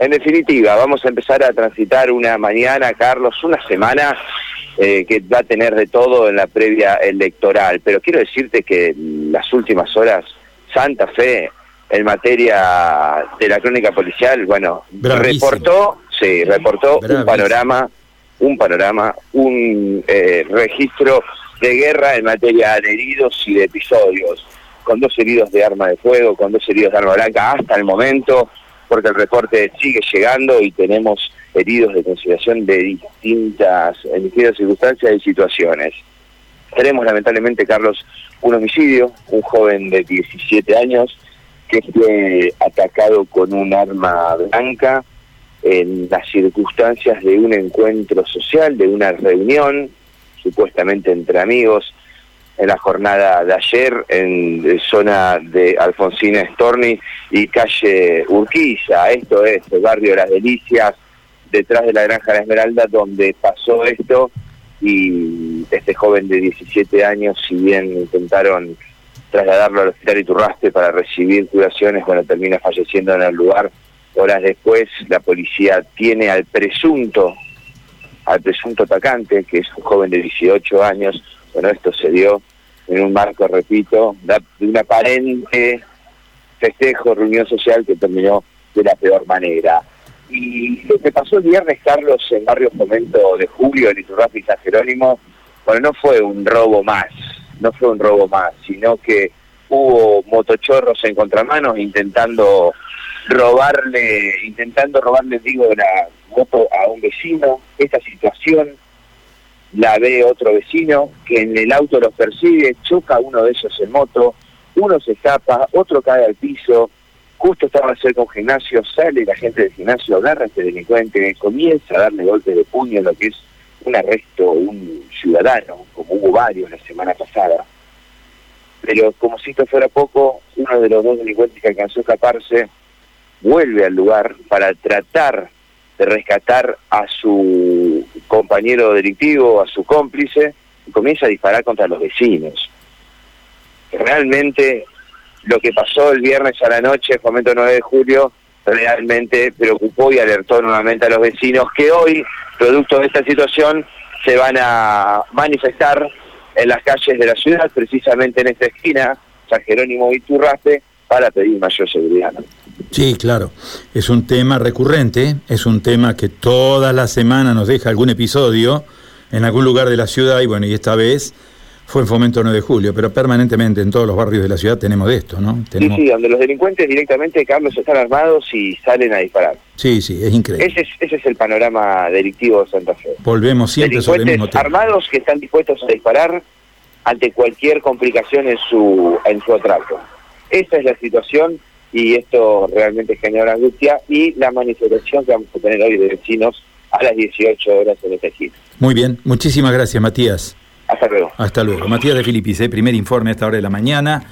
En definitiva, vamos a empezar a transitar una mañana, Carlos, una semana eh, que va a tener de todo en la previa electoral. Pero quiero decirte que las últimas horas, Santa Fe, en materia de la crónica policial, bueno, reportó, sí, reportó un panorama, un panorama, un eh, registro de guerra en materia de heridos y de episodios, con dos heridos de arma de fuego, con dos heridos de arma blanca hasta el momento, porque el reporte sigue llegando y tenemos heridos de consideración de distintas, en distintas circunstancias y situaciones. Tenemos lamentablemente, Carlos, un homicidio, un joven de 17 años que fue atacado con un arma blanca en las circunstancias de un encuentro social, de una reunión, supuestamente entre amigos, en la jornada de ayer en zona de Alfonsina Storni y calle Urquiza. Esto es el barrio de Las Delicias, detrás de la Granja de la Esmeralda, donde pasó esto y este joven de 17 años, si bien intentaron trasladarlo al hospital Iturraste para recibir curaciones, bueno, termina falleciendo en el lugar. Horas después, la policía tiene al presunto, al presunto atacante, que es un joven de 18 años. Bueno, esto se dio en un marco, repito, de un aparente festejo, reunión social que terminó de la peor manera. Y lo que pasó el viernes, Carlos, en Barrio Fomento de Julio, en Iturraspe y San Jerónimo, bueno, no fue un robo más, no fue un robo más, sino que hubo motochorros en contramanos intentando robarle, intentando robarle, digo, la moto a un vecino. Esta situación la ve otro vecino que en el auto los persigue, choca uno de ellos en moto, uno se escapa, otro cae al piso, justo estaba cerca un gimnasio, sale la gente del gimnasio, agarra a este delincuente, comienza a darle golpes de puño en lo que es un arresto, un ciudadano, como hubo varios la semana pasada. Pero como si esto fuera poco, uno de los dos delincuentes que alcanzó a escaparse vuelve al lugar para tratar de rescatar a su compañero delictivo, a su cómplice, y comienza a disparar contra los vecinos. Realmente lo que pasó el viernes a la noche, el momento 9 de julio, realmente preocupó y alertó nuevamente a los vecinos que hoy, producto de esta situación, se van a manifestar en las calles de la ciudad, precisamente en esta esquina, San Jerónimo y Turraste, para pedir mayor seguridad. Sí, claro. Es un tema recurrente, es un tema que toda la semana nos deja algún episodio en algún lugar de la ciudad y bueno, y esta vez fue en Fomento 9 de Julio, pero permanentemente en todos los barrios de la ciudad tenemos de esto, ¿no? Sí, sí, donde los delincuentes directamente, Carlos, están armados y salen a disparar. Sí, sí, es increíble. Ese es, ese es el panorama delictivo de Santa Fe. Volvemos siempre sobre el mismo tema. armados que están dispuestos a disparar ante cualquier complicación en su, en su atraco. Esa es la situación y esto realmente genera angustia y la manifestación que vamos a tener hoy de vecinos a las 18 horas en este esquina. Muy bien, muchísimas gracias Matías. Hasta luego. Hasta luego. Matías de Filipis, ¿eh? primer informe a esta hora de la mañana.